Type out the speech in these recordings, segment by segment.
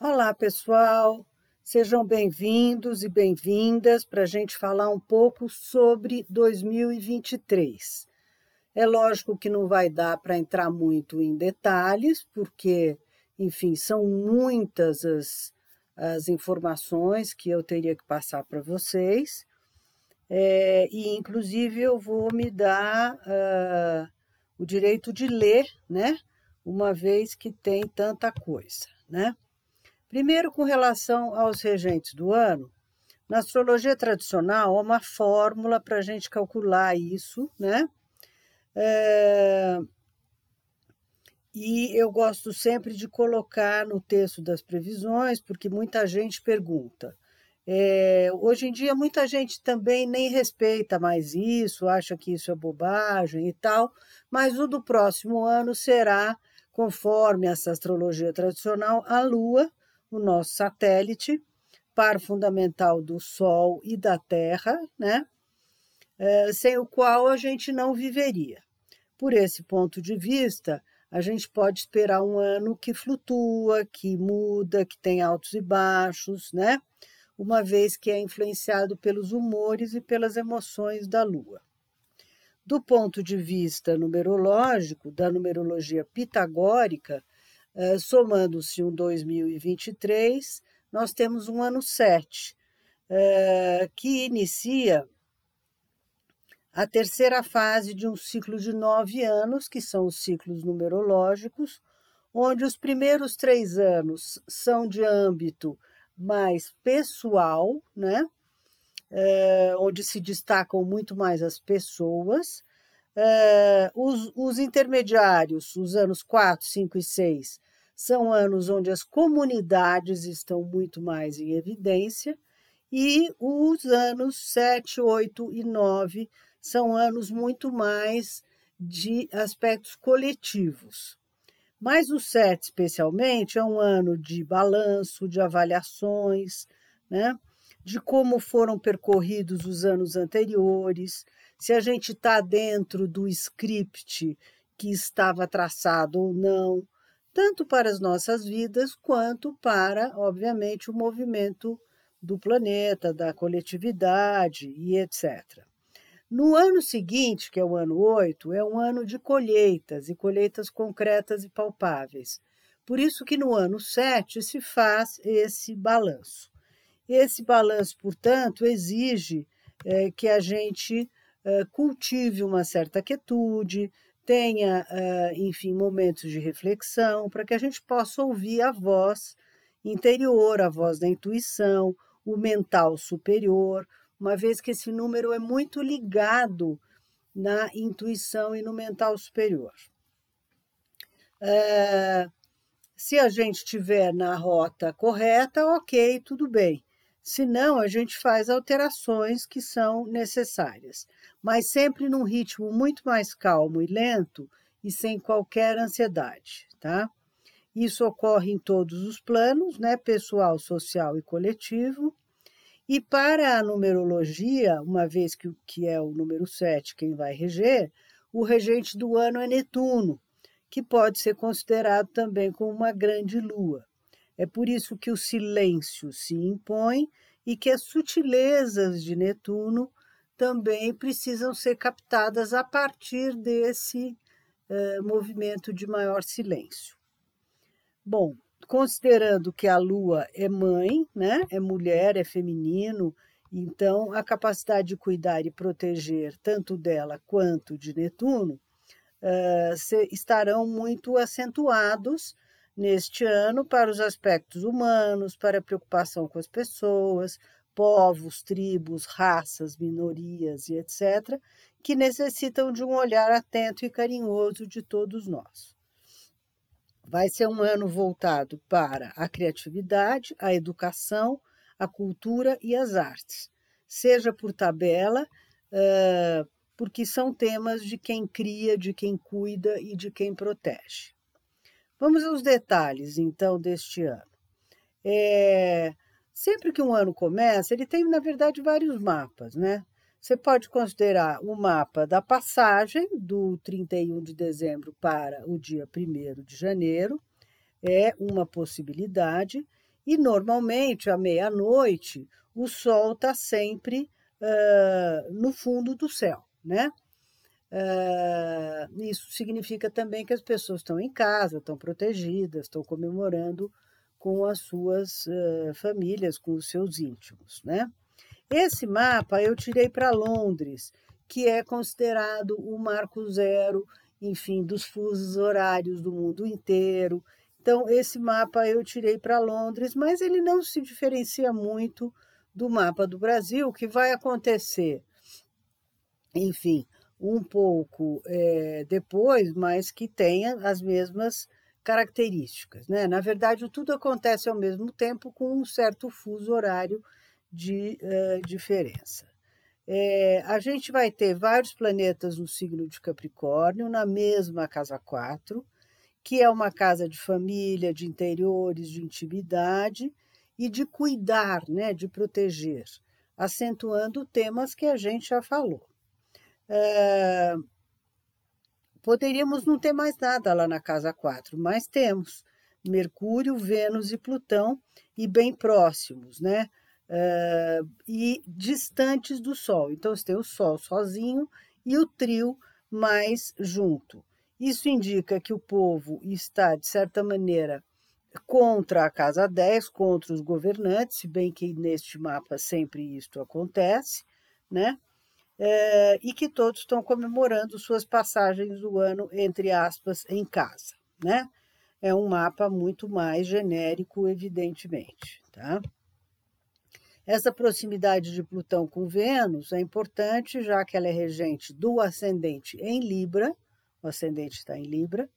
Olá, pessoal. Sejam bem-vindos e bem-vindas para a gente falar um pouco sobre 2023. É lógico que não vai dar para entrar muito em detalhes, porque, enfim, são muitas as, as informações que eu teria que passar para vocês. É, e, inclusive, eu vou me dar uh, o direito de ler, né? Uma vez que tem tanta coisa, né? Primeiro, com relação aos regentes do ano, na astrologia tradicional há uma fórmula para a gente calcular isso, né? É... E eu gosto sempre de colocar no texto das previsões, porque muita gente pergunta. É, hoje em dia, muita gente também nem respeita mais isso, acha que isso é bobagem e tal, mas o do próximo ano será, conforme essa astrologia tradicional, a Lua o nosso satélite, par fundamental do Sol e da Terra, né? É, sem o qual a gente não viveria. Por esse ponto de vista, a gente pode esperar um ano que flutua, que muda, que tem altos e baixos, né? Uma vez que é influenciado pelos humores e pelas emoções da Lua. Do ponto de vista numerológico, da numerologia pitagórica, eh, somando-se um 2023, nós temos um ano 7, eh, que inicia a terceira fase de um ciclo de nove anos, que são os ciclos numerológicos, onde os primeiros três anos são de âmbito mais pessoal, né? É, onde se destacam muito mais as pessoas. É, os, os intermediários, os anos 4, 5 e 6, são anos onde as comunidades estão muito mais em evidência, e os anos 7, 8 e 9 são anos muito mais de aspectos coletivos. Mas o 7, especialmente, é um ano de balanço, de avaliações, né? de como foram percorridos os anos anteriores, se a gente está dentro do script que estava traçado ou não, tanto para as nossas vidas quanto para, obviamente, o movimento do planeta, da coletividade e etc. No ano seguinte, que é o ano 8, é um ano de colheitas e colheitas concretas e palpáveis. Por isso que no ano 7 se faz esse balanço. Esse balanço, portanto, exige é, que a gente é, cultive uma certa quietude, tenha, enfim, momentos de reflexão, para que a gente possa ouvir a voz interior, a voz da intuição, o mental superior, uma vez que esse número é muito ligado na intuição e no mental superior. Se a gente estiver na rota correta, ok, tudo bem. Se não, a gente faz alterações que são necessárias mas sempre num ritmo muito mais calmo e lento e sem qualquer ansiedade, tá? Isso ocorre em todos os planos, né, pessoal, social e coletivo. E para a numerologia, uma vez que, que é o número 7 quem vai reger, o regente do ano é Netuno, que pode ser considerado também como uma grande lua. É por isso que o silêncio se impõe e que as sutilezas de Netuno também precisam ser captadas a partir desse eh, movimento de maior silêncio. Bom, considerando que a Lua é mãe, né, é mulher, é feminino, então a capacidade de cuidar e proteger tanto dela quanto de Netuno eh, se, estarão muito acentuados neste ano para os aspectos humanos, para a preocupação com as pessoas, povos, tribos, raças, minorias e etc., que necessitam de um olhar atento e carinhoso de todos nós. Vai ser um ano voltado para a criatividade, a educação, a cultura e as artes, seja por tabela, porque são temas de quem cria, de quem cuida e de quem protege. Vamos aos detalhes, então, deste ano. É, Sempre que um ano começa, ele tem, na verdade, vários mapas, né? Você pode considerar o mapa da passagem do 31 de dezembro para o dia 1 de janeiro, é uma possibilidade, E normalmente, à meia-noite, o Sol está sempre uh, no fundo do céu, né? Uh, isso significa também que as pessoas estão em casa, estão protegidas, estão comemorando com as suas uh, famílias, com os seus íntimos, né? Esse mapa eu tirei para Londres, que é considerado o marco zero, enfim, dos fusos horários do mundo inteiro. Então, esse mapa eu tirei para Londres, mas ele não se diferencia muito do mapa do Brasil, que vai acontecer, enfim, um pouco é, depois, mas que tenha as mesmas características. Né? Na verdade, tudo acontece ao mesmo tempo com um certo fuso horário de uh, diferença. É, a gente vai ter vários planetas no signo de Capricórnio, na mesma casa 4, que é uma casa de família, de interiores, de intimidade e de cuidar, né, de proteger, acentuando temas que a gente já falou. É, poderíamos não ter mais nada lá na casa 4, mas temos Mercúrio, Vênus e Plutão, e bem próximos, né? uh, e distantes do Sol. Então, você tem o Sol sozinho e o trio mais junto. Isso indica que o povo está, de certa maneira, contra a Casa 10, contra os governantes, se bem que neste mapa sempre isto acontece, né? É, e que todos estão comemorando suas passagens do ano, entre aspas, em casa, né? É um mapa muito mais genérico, evidentemente, tá? Essa proximidade de Plutão com Vênus é importante, já que ela é regente do ascendente em Libra, o ascendente está em Libra,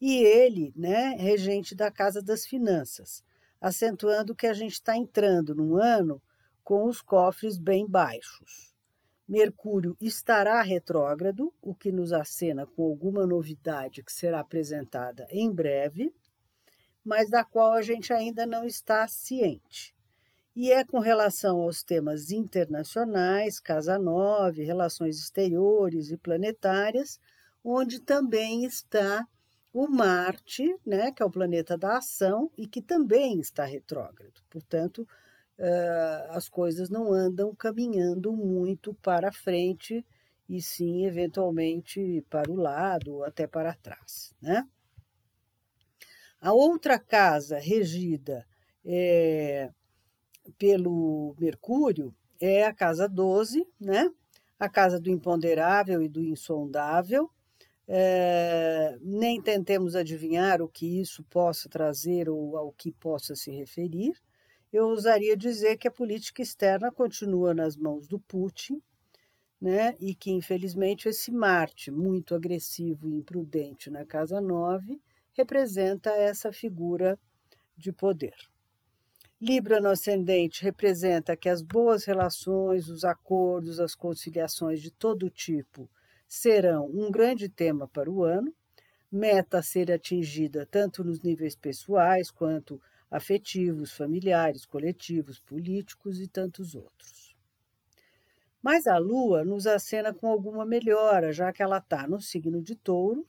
e ele, né, regente da casa das finanças, acentuando que a gente está entrando num ano com os cofres bem baixos. Mercúrio estará retrógrado, o que nos acena com alguma novidade que será apresentada em breve, mas da qual a gente ainda não está ciente e é com relação aos temas internacionais, Casa 9, relações exteriores e planetárias, onde também está o Marte, né, que é o planeta da ação e que também está retrógrado. Portanto, uh, as coisas não andam caminhando muito para frente e sim, eventualmente, para o lado ou até para trás. Né? A outra casa regida é, pelo Mercúrio é a casa 12, né? a casa do imponderável e do insondável. É, nem tentemos adivinhar o que isso possa trazer ou ao que possa se referir. Eu ousaria dizer que a política externa continua nas mãos do Putin, né? e que, infelizmente, esse Marte, muito agressivo e imprudente na casa 9, representa essa figura de poder. Libra no ascendente representa que as boas relações, os acordos, as conciliações de todo tipo serão um grande tema para o ano, meta a ser atingida tanto nos níveis pessoais quanto afetivos, familiares, coletivos, políticos e tantos outros. Mas a Lua nos acena com alguma melhora, já que ela está no signo de touro.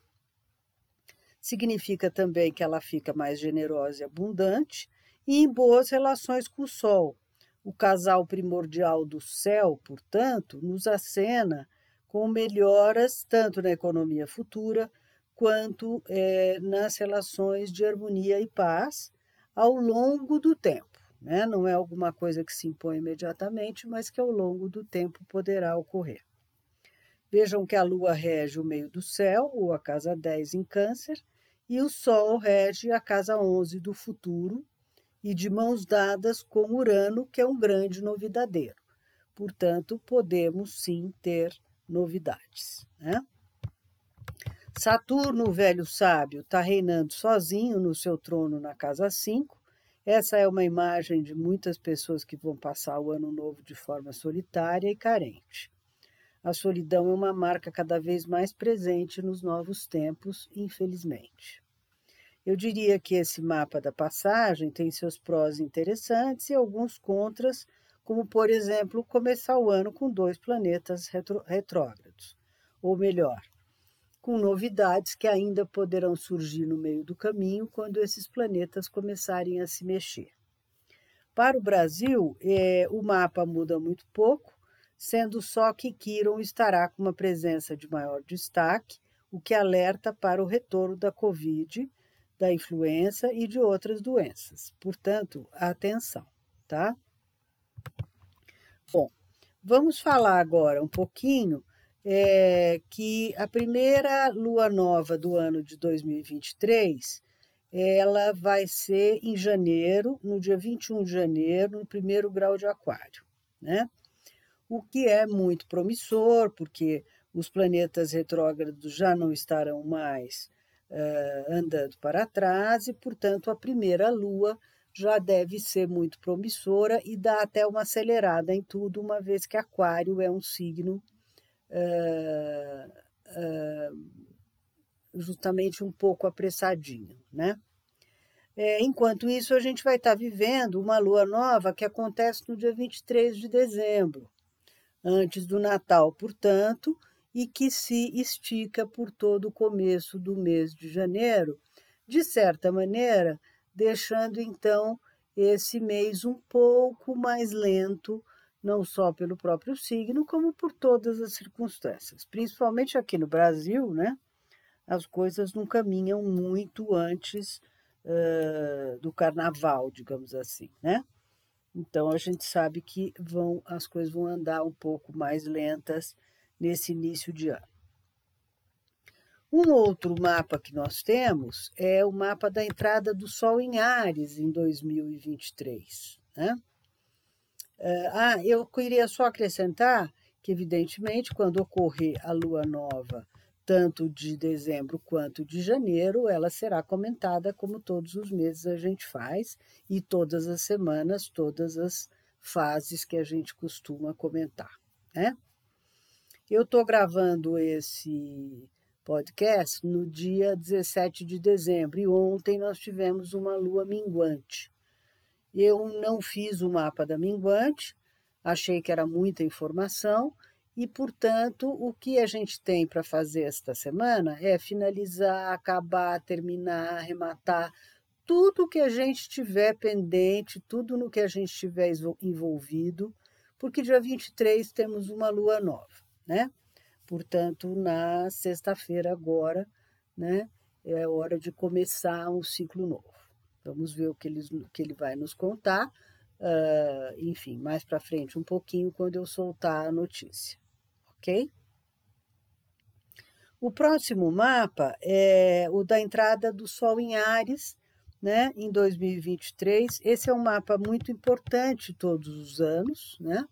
Significa também que ela fica mais generosa e abundante, e em boas relações com o Sol. O casal primordial do céu, portanto, nos acena com melhoras tanto na economia futura quanto é, nas relações de harmonia e paz ao longo do tempo. Né? Não é alguma coisa que se impõe imediatamente, mas que ao longo do tempo poderá ocorrer. Vejam que a Lua rege o meio do céu, ou a casa 10 em Câncer, e o Sol rege a casa 11 do futuro, e de mãos dadas com Urano, que é um grande novidadeiro. Portanto, podemos sim ter novidades. Né? Saturno, o velho sábio, está reinando sozinho no seu trono na casa 5. Essa é uma imagem de muitas pessoas que vão passar o ano novo de forma solitária e carente. A solidão é uma marca cada vez mais presente nos novos tempos, infelizmente. Eu diria que esse mapa da passagem tem seus prós interessantes e alguns contras, como, por exemplo, começar o ano com dois planetas retro, retrógrados, ou melhor, com novidades que ainda poderão surgir no meio do caminho quando esses planetas começarem a se mexer. Para o Brasil, é, o mapa muda muito pouco, sendo só que Quiron estará com uma presença de maior destaque, o que alerta para o retorno da Covid, da influenza e de outras doenças. Portanto, atenção, tá? Bom, vamos falar agora um pouquinho é, que a primeira lua nova do ano de 2023 ela vai ser em janeiro, no dia 21 de janeiro, no primeiro grau de aquário, né? O que é muito promissor, porque os planetas retrógrados já não estarão mais uh, andando para trás e, portanto, a primeira lua já deve ser muito promissora e dá até uma acelerada em tudo, uma vez que Aquário é um signo justamente um pouco apressadinho, né? É, enquanto isso, a gente vai estar vivendo uma lua nova que acontece no dia 23 de dezembro, antes do Natal, portanto, e que se estica por todo o começo do mês de janeiro, de certa maneira, deixando então esse mês um pouco mais lento, não só pelo próprio signo, como por todas as circunstâncias. Principalmente aqui no Brasil, né? As coisas não caminham muito antes uh, do carnaval, digamos assim, né? Então a gente sabe que vão as coisas vão andar um pouco mais lentas nesse início de ano. Um outro mapa que nós temos é o mapa da entrada do Sol em Ares em 2023. Né? Ah, eu queria só acrescentar que, evidentemente, quando ocorrer a lua nova, tanto de dezembro quanto de janeiro, ela será comentada como todos os meses a gente faz, e todas as semanas, todas as fases que a gente costuma comentar. Né? Eu estou gravando esse podcast no dia 17 de dezembro e ontem nós tivemos uma lua minguante. Eu não fiz o mapa da minguante, achei que era muita informação e, portanto, o que a gente tem para fazer esta semana é finalizar, acabar, terminar, arrematar tudo que a gente tiver pendente, tudo no que a gente tiver envolvido, porque dia 23 temos uma lua nova né? Portanto, na sexta-feira agora, né, é hora de começar um ciclo novo. Vamos ver o que que ele vai nos contar. Uh, enfim, mais para frente um pouquinho quando eu soltar a notícia, ok? O próximo mapa é o da entrada do Sol em Ares, né, em 2023. Esse é um mapa muito importante todos os anos, né?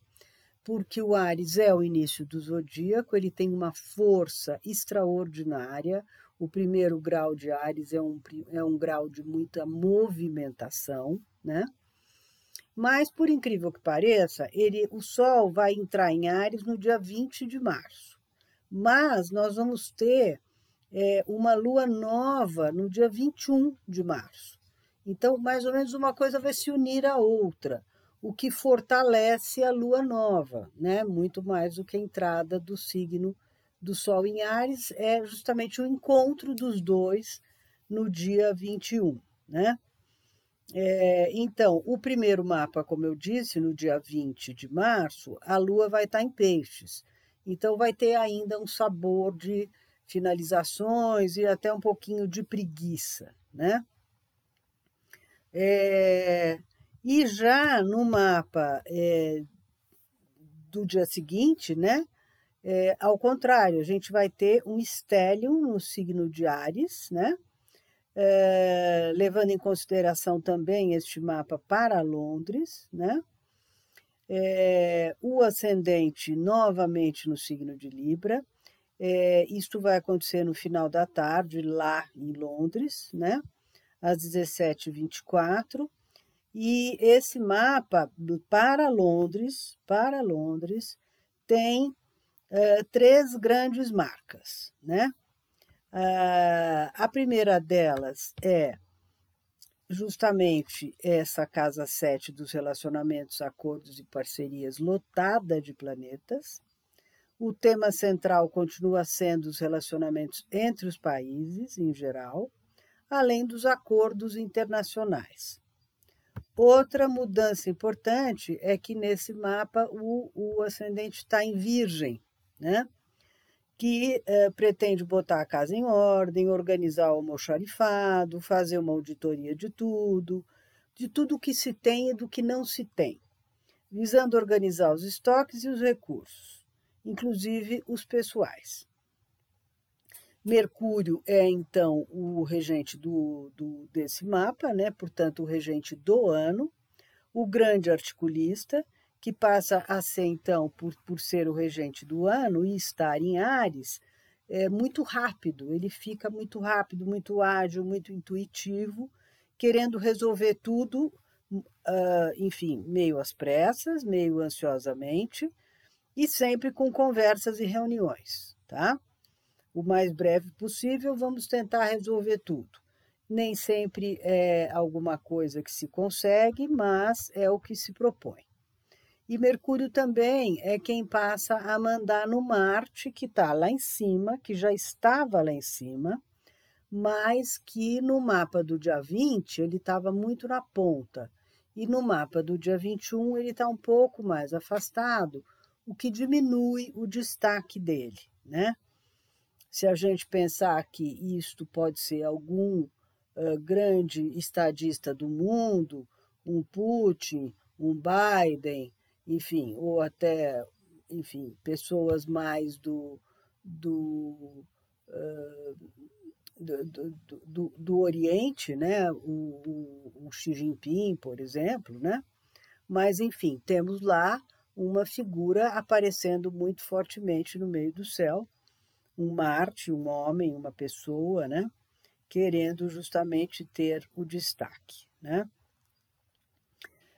porque o Ares é o início do zodíaco, ele tem uma força extraordinária. O primeiro grau de Ares é um, é um grau de muita movimentação, né? Mas, por incrível que pareça, ele, o Sol vai entrar em Ares no dia 20 de março. Mas nós vamos ter é, uma lua nova no dia 21 de março. Então, mais ou menos uma coisa vai se unir à outra o que fortalece a lua nova, né? Muito mais do que a entrada do signo do Sol em Ares, é justamente o encontro dos dois no dia 21, né? É, então, o primeiro mapa, como eu disse, no dia 20 de março, a lua vai estar em peixes. Então, vai ter ainda um sabor de finalizações e até um pouquinho de preguiça, né? É, e já no mapa é, do dia seguinte, né? É, ao contrário, a gente vai ter um estélio no signo de Ares, né? É, levando em consideração também este mapa para Londres, né? É, o ascendente novamente no signo de Libra. É, isto vai acontecer no final da tarde, lá em Londres, né? às 17h24. E esse mapa para Londres, para Londres, tem uh, três grandes marcas, né? Uh, a primeira delas é justamente essa casa 7 dos relacionamentos, acordos e parcerias lotada de planetas. O tema central continua sendo os relacionamentos entre os países em geral, além dos acordos internacionais. Outra mudança importante é que nesse mapa o, o ascendente está em Virgem, né? que eh, pretende botar a casa em ordem, organizar o almoxarifado, fazer uma auditoria de tudo, de tudo que se tem e do que não se tem, visando organizar os estoques e os recursos, inclusive os pessoais. Mercúrio é, então, o regente do, do, desse mapa, né? portanto, o regente do ano, o grande articulista, que passa a ser, então, por, por ser o regente do ano e estar em Ares, é muito rápido, ele fica muito rápido, muito ágil, muito intuitivo, querendo resolver tudo, uh, enfim, meio às pressas, meio ansiosamente, e sempre com conversas e reuniões, tá? o mais breve possível, vamos tentar resolver tudo. Nem sempre é alguma coisa que se consegue, mas é o que se propõe. E Mercúrio também é quem passa a mandar no Marte, que está lá em cima, que já estava lá em cima, mas que no mapa do dia 20 ele estava muito na ponta. E no mapa do dia 21 ele está um pouco mais afastado, o que diminui o destaque dele, né? se a gente pensar que isto pode ser algum uh, grande estadista do mundo, um Putin, um Biden, enfim, ou até, enfim, pessoas mais do, do, uh, do, do, do, do, Oriente, né? O, o, o Xi Jinping, por exemplo, né? Mas, enfim, temos lá uma figura aparecendo muito fortemente no meio do céu, um Marte, um homem, uma pessoa, né? querendo justamente ter o destaque. Né?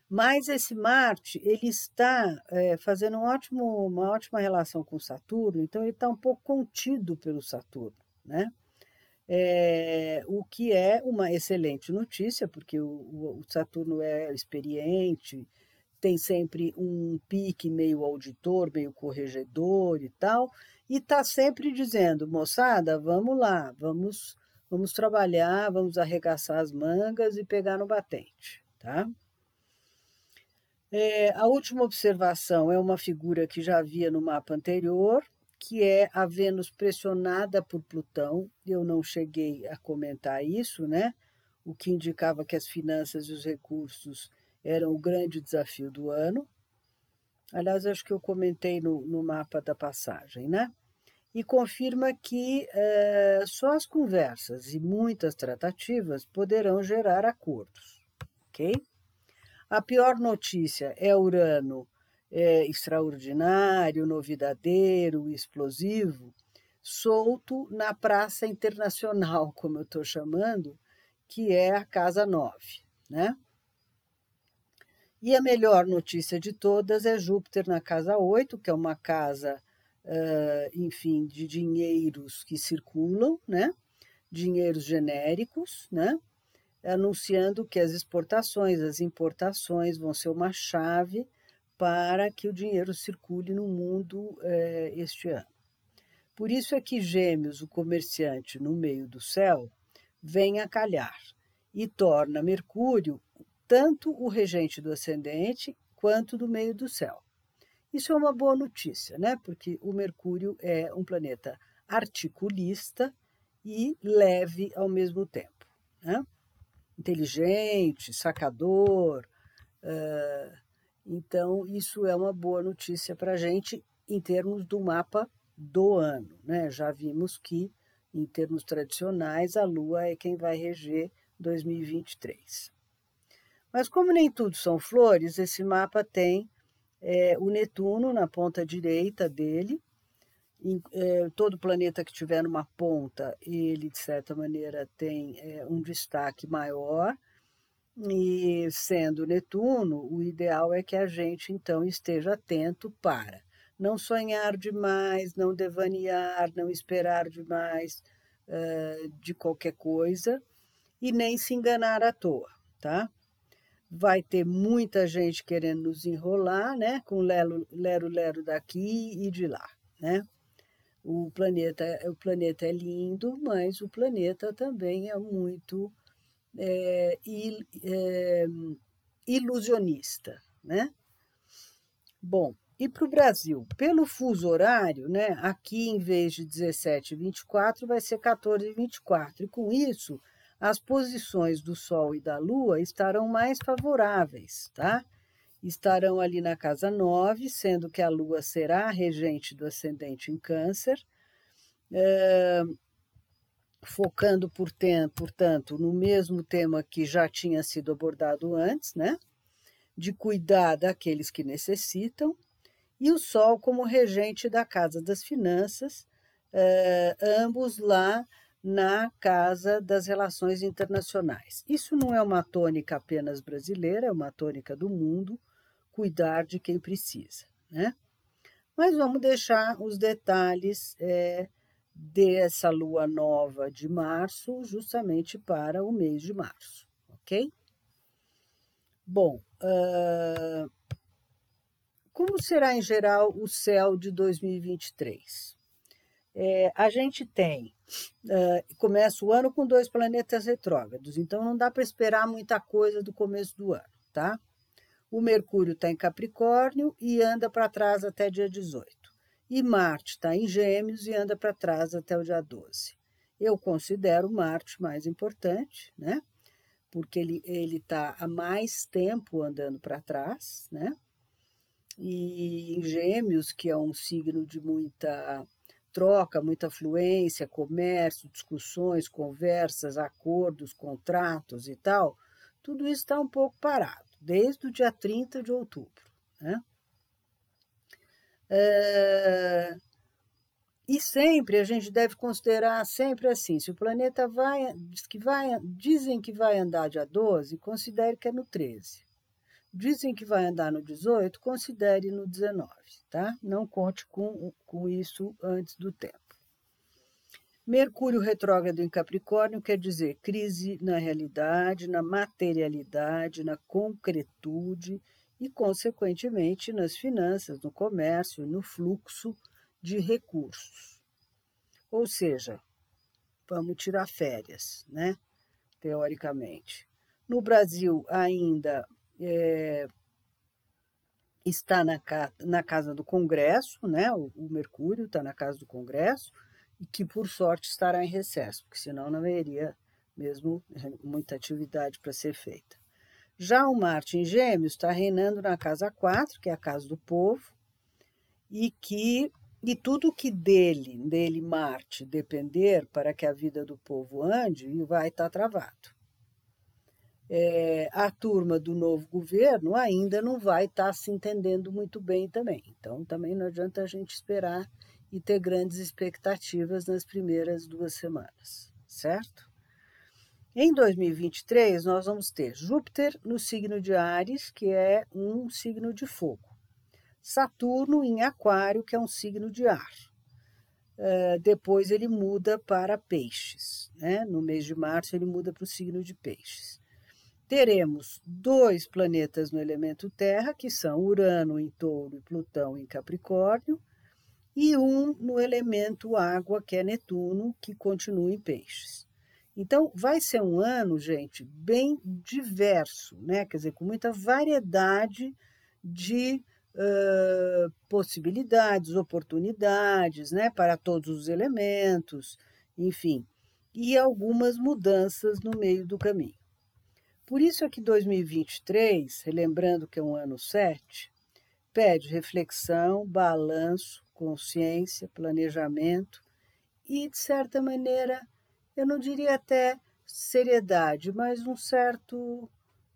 Mas esse Marte ele está é, fazendo um ótimo, uma ótima relação com Saturno, então ele está um pouco contido pelo Saturno, né? É, o que é uma excelente notícia, porque o, o, Saturno é experiente, tem sempre um pique meio auditor, meio corregedor e tal, e está sempre dizendo, moçada, vamos lá, vamos, vamos trabalhar, vamos arregaçar as mangas e pegar no batente, tá? É, a última observação é uma figura que já havia no mapa anterior, que é a Vênus pressionada por Plutão. Eu não cheguei a comentar isso, né? O que indicava que as finanças e os recursos eram o grande desafio do ano. Aliás, acho que eu comentei no, no mapa da passagem, né? E confirma que é, só as conversas e muitas tratativas poderão gerar acordos, ok? A pior notícia é Urano é, extraordinário, novidadeiro, explosivo, solto na Praça Internacional, como eu estou chamando, que é a Casa 9, né? E a melhor notícia de todas é Júpiter na casa 8, que é uma casa, uh, enfim, de dinheiros que circulam, né? dinheiros genéricos, né? Anunciando que as exportações, as importações vão ser uma chave para que o dinheiro circule no mundo eh, este ano. Por isso é que Gêmeos, o comerciante no meio do céu, vem a calhar e torna Mercúrio tanto o regente do ascendente quanto do meio do céu. Isso é uma boa notícia, né? Porque o Mercúrio é um planeta articulista e leve ao mesmo tempo, né? Inteligente, sacador. Uh, então, isso é uma boa notícia para a gente em termos do mapa do ano, né? Já vimos que, em termos tradicionais, a Lua é quem vai reger 2023. Mas como nem tudo são flores, esse mapa tem é, o Netuno na ponta direita dele. Em, é, todo planeta que tiver numa ponta, ele, de certa maneira, tem é, um destaque maior. E sendo Netuno, o ideal é que a gente, então, esteja atento para não sonhar demais, não devanear, não esperar demais uh, de qualquer coisa e nem se enganar à toa, tá? vai ter muita gente querendo nos enrolar, né? Com lero-lero daqui e de lá, né? O planeta, o planeta é lindo, mas o planeta também é muito é, ilusionista, né? Bom, e para o Brasil, pelo fuso horário, né, aqui em vez de 17 e 24 vai ser 14 e 24. E com isso, as posições do Sol e da Lua estarão mais favoráveis, tá? Estarão ali na casa 9, sendo que a Lua será a regente do ascendente em Câncer, é, focando, por tem, portanto, no mesmo tema que já tinha sido abordado antes, né? De cuidar daqueles que necessitam e o Sol como regente da Casa das Finanças, eh, ambos lá na Casa das Relações Internacionais. Isso não é uma tônica apenas brasileira, é uma tônica do mundo, cuidar de quem precisa. Né? Mas vamos deixar os detalhes é, dessa lua nova de março justamente para o mês de março, ok? Bom, uh, como será, em geral, o céu de 2023? É, a gente tem, uh, começa o ano com dois planetas retrógrados, então não dá para esperar muita coisa do começo do ano, tá? O Mercúrio está em Capricórnio e anda para trás até dia 18. E Marte está em Gêmeos e anda para trás até o dia 12. Eu considero Marte mais importante, né? Porque ele está há mais tempo andando para trás, né? e em Gêmeos, que é um signo de muita troca, muita fluência, comércio, discussões, conversas, acordos, contratos e tal, tudo isso está um pouco parado, desde o dia 30 de outubro. Né? É... E sempre a gente deve considerar sempre assim, se o planeta vai, diz que vai, dizem que vai andar dia 12, considere que é no 13 dizem que vai andar no 18, considere no 19, tá? Não conte com, com isso antes do tempo. Mercúrio retrógrado em Capricórnio quer dizer crise na realidade, na materialidade, na concretude e, consequentemente, nas finanças, no comércio e no fluxo de recursos. Ou seja, vamos tirar férias, né? Teoricamente. No Brasil, ainda é, está na, na casa do Congresso, né? O, o Mercúrio está na casa do Congresso, e que por sorte estará em recesso, porque senão não haveria mesmo muita atividade para ser feita. Já o Marte em Gêmeos está reinando na casa 4, que é a casa do povo, e que e tudo que dele, dele Marte, depender para que a vida do povo ande, vai estar tá travado é, a turma do novo governo ainda não vai estar tá se entendendo muito bem também. Então, também não adianta a gente esperar e ter grandes expectativas nas primeiras duas semanas, certo? Em 2023, nós vamos ter Júpiter no signo de Ares, que é um signo de fogo, Saturno em Aquário, que é um signo de ar. Uh, depois ele muda para Peixes, né? No mês de março, ele muda para o signo de Peixes teremos dois planetas no elemento Terra, que são Urano em Touro e Plutão em Capricórnio, e um no elemento Água, que é Netuno, que continua em Peixes. Então, vai ser um ano, gente, bem diverso, né? Quer dizer, com muita variedade de uh, possibilidades, oportunidades, né? Para todos os elementos, enfim, e algumas mudanças no meio do caminho. Por isso é que 2023, relembrando que é um ano 7, pede reflexão, balanço, consciência, planejamento e, de certa maneira, eu não diria até seriedade, mas um certo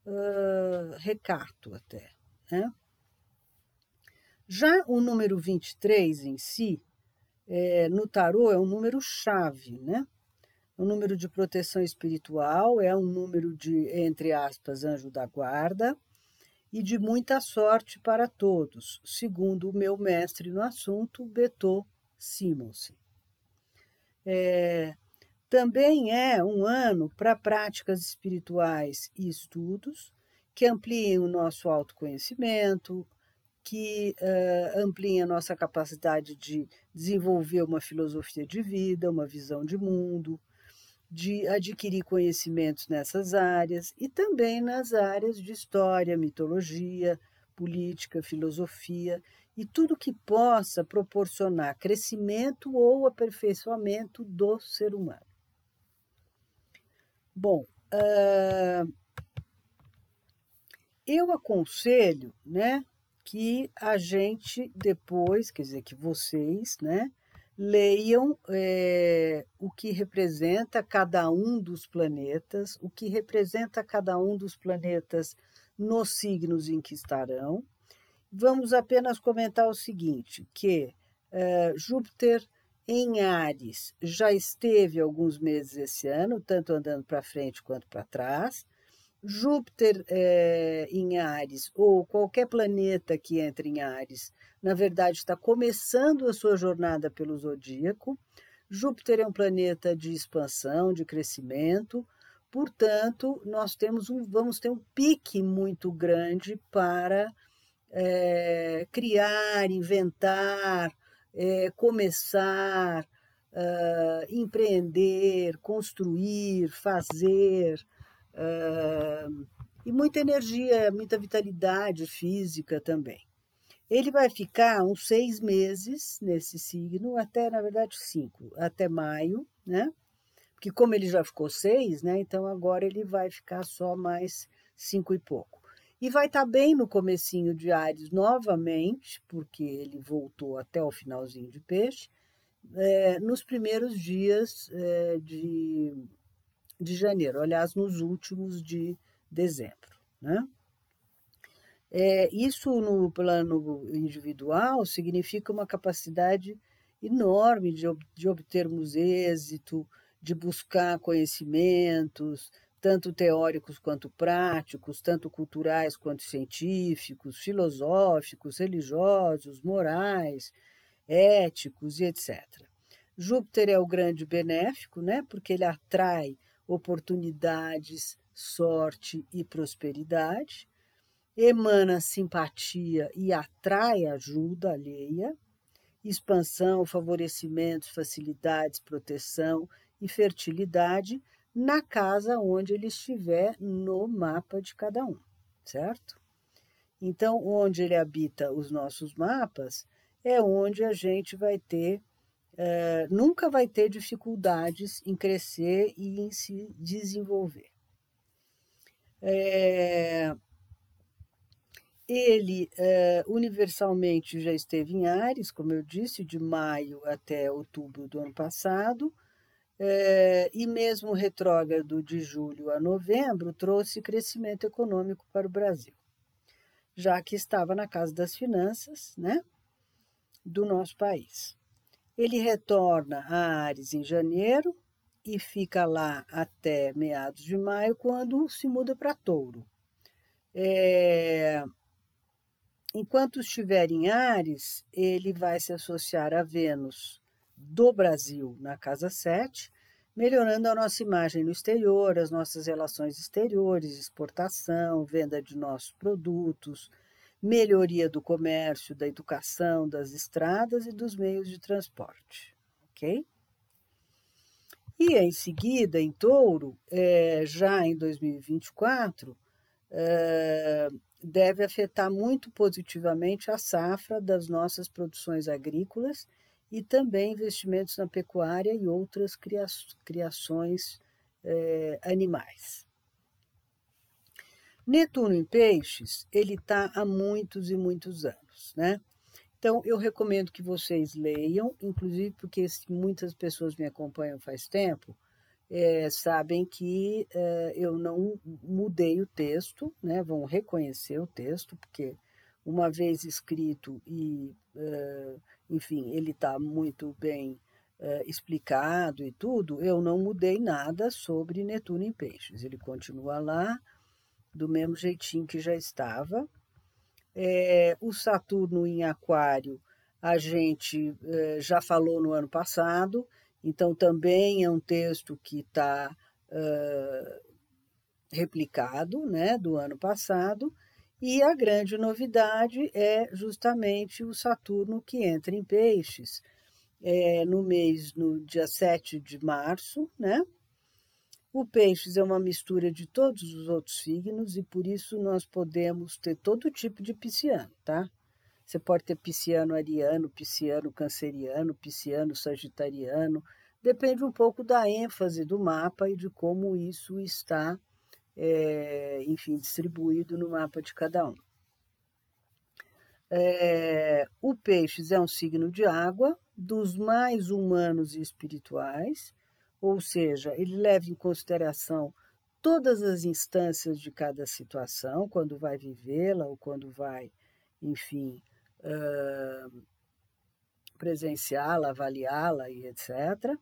uh, recato até. Né? Já o número 23 em si, é, no tarô, é um número chave, né? Um número de proteção espiritual, é um número de, entre aspas, anjo da guarda, e de muita sorte para todos, segundo o meu mestre no assunto, Beto Simonsen. É, também é um ano para práticas espirituais e estudos que ampliem o nosso autoconhecimento, que uh, ampliem a nossa capacidade de desenvolver uma filosofia de vida, uma visão de mundo, de adquirir conhecimentos nessas áreas e também nas áreas de história, mitologia, política, filosofia e tudo que possa proporcionar crescimento ou aperfeiçoamento do ser humano. Bom, uh, eu aconselho, né, que a gente depois, quer dizer, que vocês, né, leiam é, o que representa cada um dos planetas, o que representa cada um dos planetas nos signos em que estarão. Vamos apenas comentar o seguinte, que é, Júpiter em Ares já esteve alguns meses esse ano, tanto andando para frente quanto para trás. Júpiter é, em Ares, ou qualquer planeta que entre em Ares, na verdade está começando a sua jornada pelo zodíaco. Júpiter é um planeta de expansão, de crescimento, portanto, nós temos um, vamos ter um pique muito grande para é, criar, inventar, é, começar, uh, empreender, construir, fazer uh, e muita energia, muita vitalidade física também. Ele vai ficar uns seis meses nesse signo, até, na verdade, cinco, até maio, né? Porque como ele já ficou seis, né? Então agora ele vai ficar só mais cinco e pouco. E vai estar tá bem no comecinho de Ares novamente, porque ele voltou até o finalzinho de peixe, é, nos primeiros dias é, de de janeiro, aliás, nos últimos de dezembro. Né? É, isso no plano individual significa uma capacidade enorme de, de obtermos êxito, de buscar conhecimentos, tanto teóricos quanto práticos, tanto culturais quanto científicos, filosóficos, religiosos, morais, éticos e etc. Júpiter é o grande benéfico, né, porque ele atrai oportunidades, sorte e prosperidade, emana simpatia e atrai ajuda alheia, expansão, favorecimentos, facilidades, proteção e fertilidade na casa onde ele estiver no mapa de cada um, certo? Então, onde ele habita os nossos mapas é onde a gente vai ter é, nunca vai ter dificuldades em crescer e em se desenvolver. É, ele é, universalmente já esteve em Ares, como eu disse, de maio até outubro do ano passado, é, e mesmo retrógrado de julho a novembro trouxe crescimento econômico para o Brasil, já que estava na casa das finanças né, do nosso país. Ele retorna a Ares em janeiro e fica lá até meados de maio, quando se muda para Touro. É... Enquanto estiver em Ares, ele vai se associar a Vênus do Brasil na casa 7, melhorando a nossa imagem no exterior, as nossas relações exteriores, exportação, venda de nossos produtos, melhoria do comércio, da educação, das estradas e dos meios de transporte. Ok? E em seguida, em touro, é, já em 2024, é, deve afetar muito positivamente a safra das nossas produções agrícolas e também investimentos na pecuária e outras criações é, animais. Netuno em Peixes, ele está há muitos e muitos anos, né? Então, eu recomendo que vocês leiam, inclusive porque muitas pessoas me acompanham faz tempo, é, sabem que é, eu não mudei o texto, né? Vão reconhecer o texto, porque uma vez escrito e, é, enfim, ele está muito bem explicado e tudo, eu não mudei nada sobre Netuno em Peixes. Ele continua lá, do mesmo jeitinho que já estava. É, o Saturno em Aquário, a gente é, já falou no ano passado, então também é um texto que está é, replicado né, do ano passado. E a grande novidade é justamente o Saturno que entra em peixes é, no mês, no dia 7 de março, né? O peixes é uma mistura de todos os outros signos e por isso nós podemos ter todo tipo de pisciano, tá? Você pode ter pisciano ariano, pisciano canceriano, pisciano sagitariano, depende um pouco da ênfase do mapa e de como isso está, é, enfim, distribuído no mapa de cada um. É, o peixes é um signo de água, dos mais humanos e espirituais, ou seja, ele leva em consideração todas as instâncias de cada situação, quando vai vivê-la ou quando vai, enfim, uh, presenciá-la, avaliá-la e etc.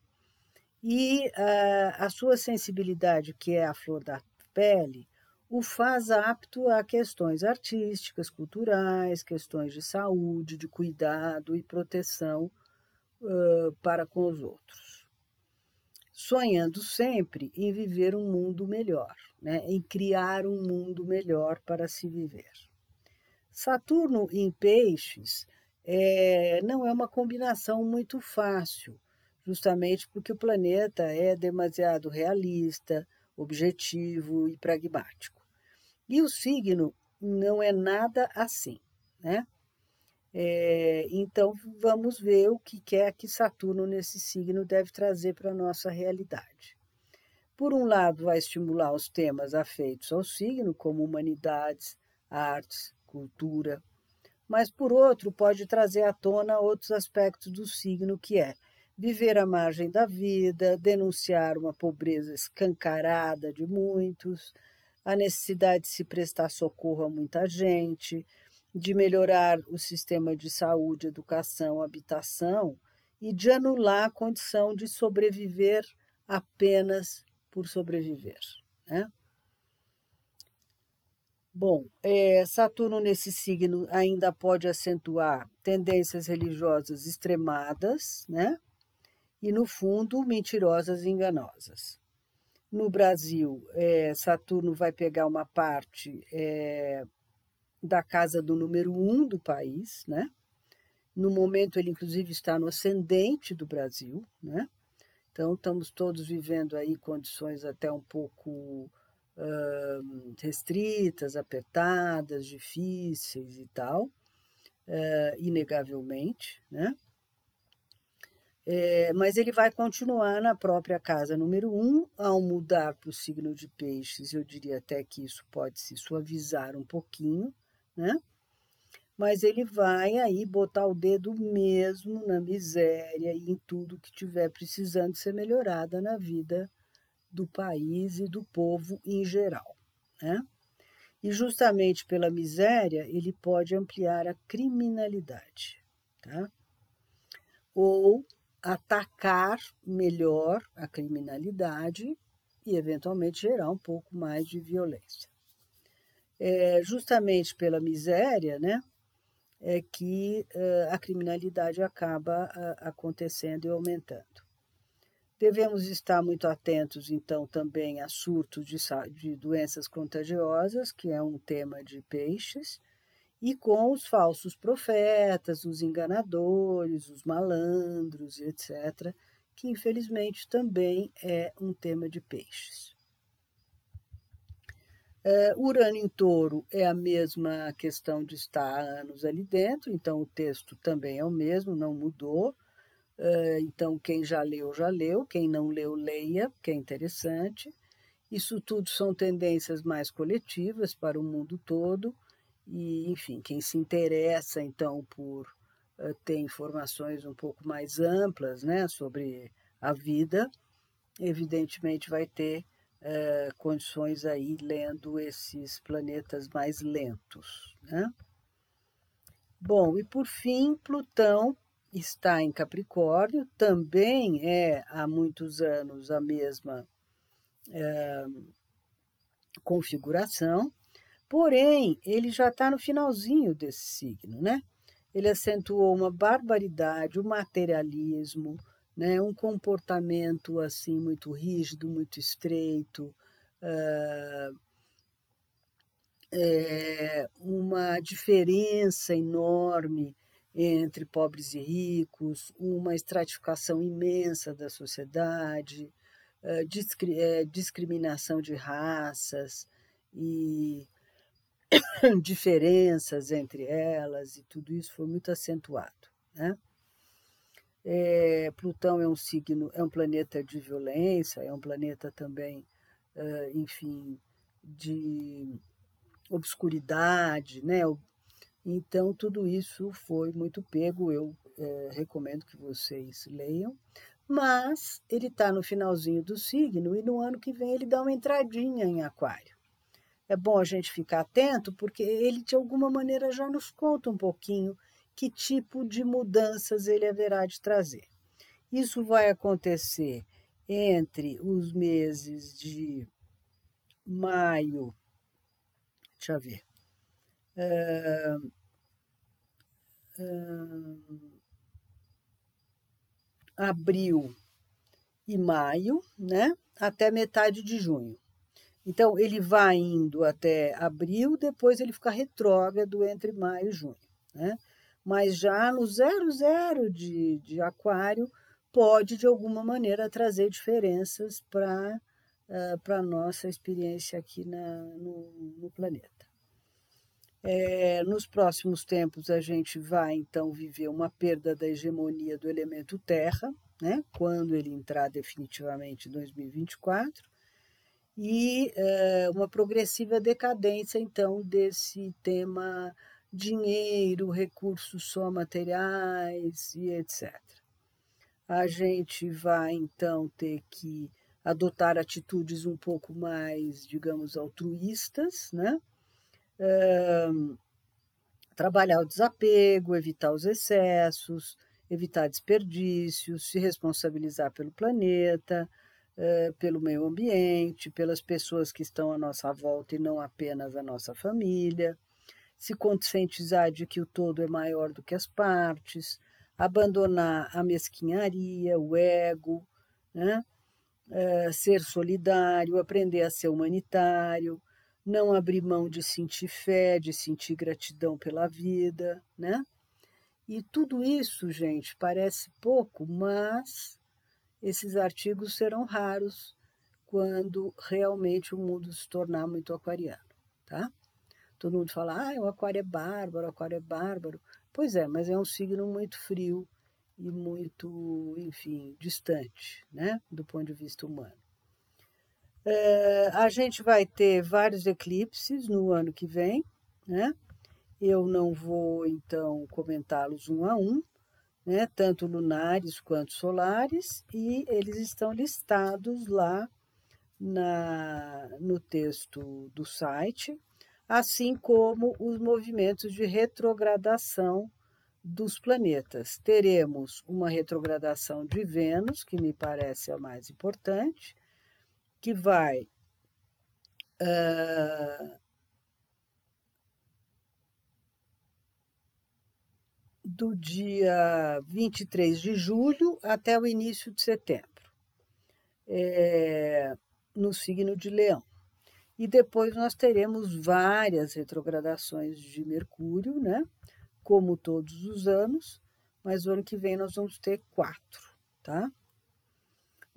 E uh, a sua sensibilidade, que é a flor da pele, o faz apto a questões artísticas, culturais, questões de saúde, de cuidado e proteção uh, para com os outros. Sonhando sempre em viver um mundo melhor, né? em criar um mundo melhor para se viver. Saturno em Peixes é, não é uma combinação muito fácil, justamente porque o planeta é demasiado realista, objetivo e pragmático. E o signo não é nada assim, né? É, então vamos ver o que é que Saturno nesse signo deve trazer para a nossa realidade. Por um lado, vai estimular os temas afeitos ao signo, como humanidades, artes, cultura, mas por outro, pode trazer à tona outros aspectos do signo, que é viver à margem da vida, denunciar uma pobreza escancarada de muitos, a necessidade de se prestar socorro a muita gente, de melhorar o sistema de saúde, educação, habitação e de anular a condição de sobreviver apenas por sobreviver. Né? Bom, é, Saturno nesse signo ainda pode acentuar tendências religiosas extremadas, né? E, no fundo, mentirosas e enganosas. No Brasil, é, Saturno vai pegar uma parte é, da casa do número um do país, né? No momento, ele, inclusive, está no ascendente do Brasil, né? Então, estamos todos vivendo aí condições até um pouco uh, restritas, apertadas, difíceis e tal, uh, inegavelmente, né? É, mas ele vai continuar na própria casa número um, ao mudar para o signo de peixes, eu diria até que isso pode se suavizar um pouquinho, né? Mas ele vai aí botar o dedo mesmo na miséria e em tudo que tiver precisando ser melhorada na vida do país e do povo em geral. Né? E justamente pela miséria, ele pode ampliar a criminalidade. Tá? Ou atacar melhor a criminalidade e, eventualmente, gerar um pouco mais de violência. É, justamente pela miséria, né, é que a criminalidade acaba acontecendo e aumentando. Devemos estar muito atentos, então, também a surtos de, de doenças contagiosas, que é um tema de peixes, e com os falsos profetas, os enganadores, os malandros, etc., que infelizmente também é um tema de peixes. É, Urano em touro é a mesma questão de estar anos ali dentro, então o texto também é o mesmo, não mudou. Uh, então, quem já leu, já leu, quem não leu, leia, que é interessante. Isso tudo são tendências mais coletivas para o mundo todo, e, enfim, quem se interessa, então, por uh, ter informações um pouco mais amplas né, sobre a vida, evidentemente vai ter uh, condições aí lendo esses planetas mais lentos. Né? Bom, e por fim, Plutão está em Capricórnio, também é há muitos anos a mesma é, configuração, porém ele já está no finalzinho desse signo, né? Ele acentuou uma barbaridade, o um materialismo, né? um comportamento assim muito rígido, muito estreito, é, uma diferença enorme entre pobres e ricos, uma estratificação imensa da sociedade, uh, discriminação de raças e diferenças entre elas, e tudo isso foi muito acentuado. Né? É, Plutão é um signo, é um planeta de violência, é um planeta também, uh, enfim, de obscuridade, né? Então, tudo isso foi muito pego. Eu é, recomendo que vocês leiam. Mas ele está no finalzinho do signo e no ano que vem ele dá uma entradinha em Aquário. É bom a gente ficar atento, porque ele, de alguma maneira, já nos conta um pouquinho que tipo de mudanças ele haverá de trazer. Isso vai acontecer entre os meses de maio, deixa eu ver, uh, uh, abril e maio, né, até metade de junho. Então, ele vai indo até abril, depois ele fica retrógrado entre maio e junho. Né? Mas já no zero zero de, de aquário, pode, de alguma maneira, trazer diferenças para uh, a nossa experiência aqui na, no, no planeta. É, nos próximos tempos, a gente vai então viver uma perda da hegemonia do elemento terra, né, quando ele entrar definitivamente em 2024, e é, uma progressiva decadência então desse tema dinheiro, recursos só materiais e etc. A gente vai então ter que adotar atitudes um pouco mais, digamos, altruístas, né? trabalhar o desapego, evitar os excessos, evitar desperdícios, se responsabilizar pelo planeta, uh, pelo meio ambiente, pelas pessoas que estão à nossa volta e não apenas a nossa família, se conscientizar de que o todo é maior do que as partes, abandonar a mesquinharia, o ego, né? Uh, ser solidário, aprender a ser humanitário, não abrir mão de sentir fé, de sentir gratidão pela vida, né? E tudo isso, gente, parece pouco, mas esses artigos serão raros quando realmente o mundo se tornar muito aquariano, tá? Todo mundo fala, ah, o aquário é bárbaro, o aquário é bárbaro. Pois é, mas é um signo muito frio e muito, enfim, distante, né, do ponto de vista humano. É, a gente vai ter vários eclipses no ano que vem, né? Eu não vou, então, comentá-los um a um, né? tanto lunares quanto solares, e eles estão listados lá na, no texto do site, assim como os movimentos de retrogradação dos planetas. Teremos uma retrogradação de Vênus, que me parece a mais importante, que vai uh, do dia 23 de julho até o início de setembro, é, no signo de Leão. E depois nós teremos várias retrogradações de Mercúrio, né? Como todos os anos, mas o ano que vem nós vamos ter quatro, tá?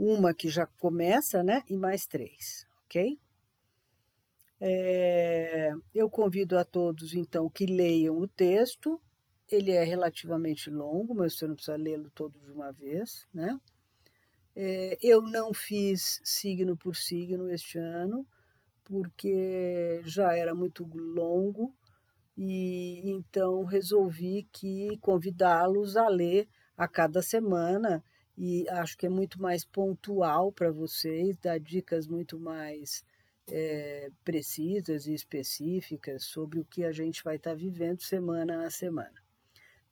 uma que já começa, né? E mais três, ok? É, eu convido a todos, então, que leiam o texto. Ele é relativamente longo, mas você não precisa lê-lo todo de uma vez, né? É, eu não fiz signo por signo este ano, porque já era muito longo, e então resolvi que convidá-los a ler a cada semana e acho que é muito mais pontual para vocês, dá dicas muito mais é, precisas e específicas sobre o que a gente vai estar tá vivendo semana a semana.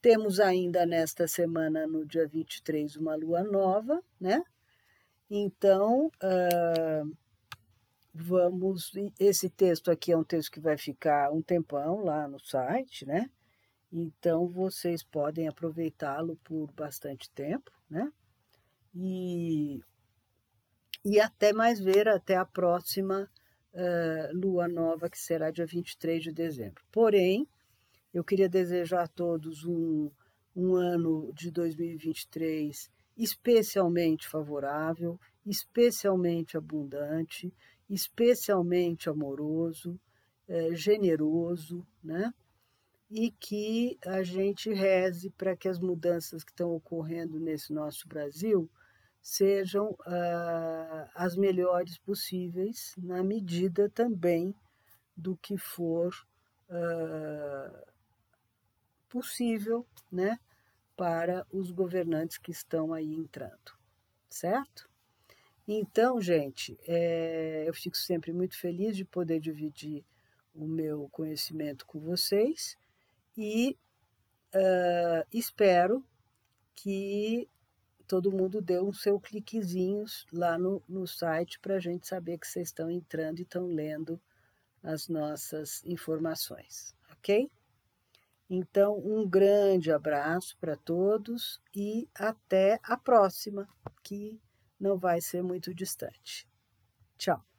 Temos ainda nesta semana, no dia 23, uma lua nova, né? Então, uh, vamos. Esse texto aqui é um texto que vai ficar um tempão lá no site, né? Então, vocês podem aproveitá-lo por bastante tempo, né? e, e até mais ver, até a próxima uh, lua nova, que será dia 23 de dezembro. Porém, eu queria desejar a todos um, um ano de 2023 especialmente favorável, especialmente abundante, especialmente amoroso, é, generoso, né? E que a gente reze para que as mudanças que estão ocorrendo nesse nosso Brasil sejam ah, as melhores possíveis, na medida também do que for ah, possível, né? Para os governantes que estão aí entrando, certo? Então, gente, é, eu fico sempre muito feliz de poder dividir o meu conhecimento com vocês e uh, espero que todo mundo dê um seu cliquezinhos lá no, no site para a gente saber que vocês estão entrando e estão lendo as nossas informações, ok? Então, um grande abraço para todos e até a próxima, que não vai ser muito distante. Tchau.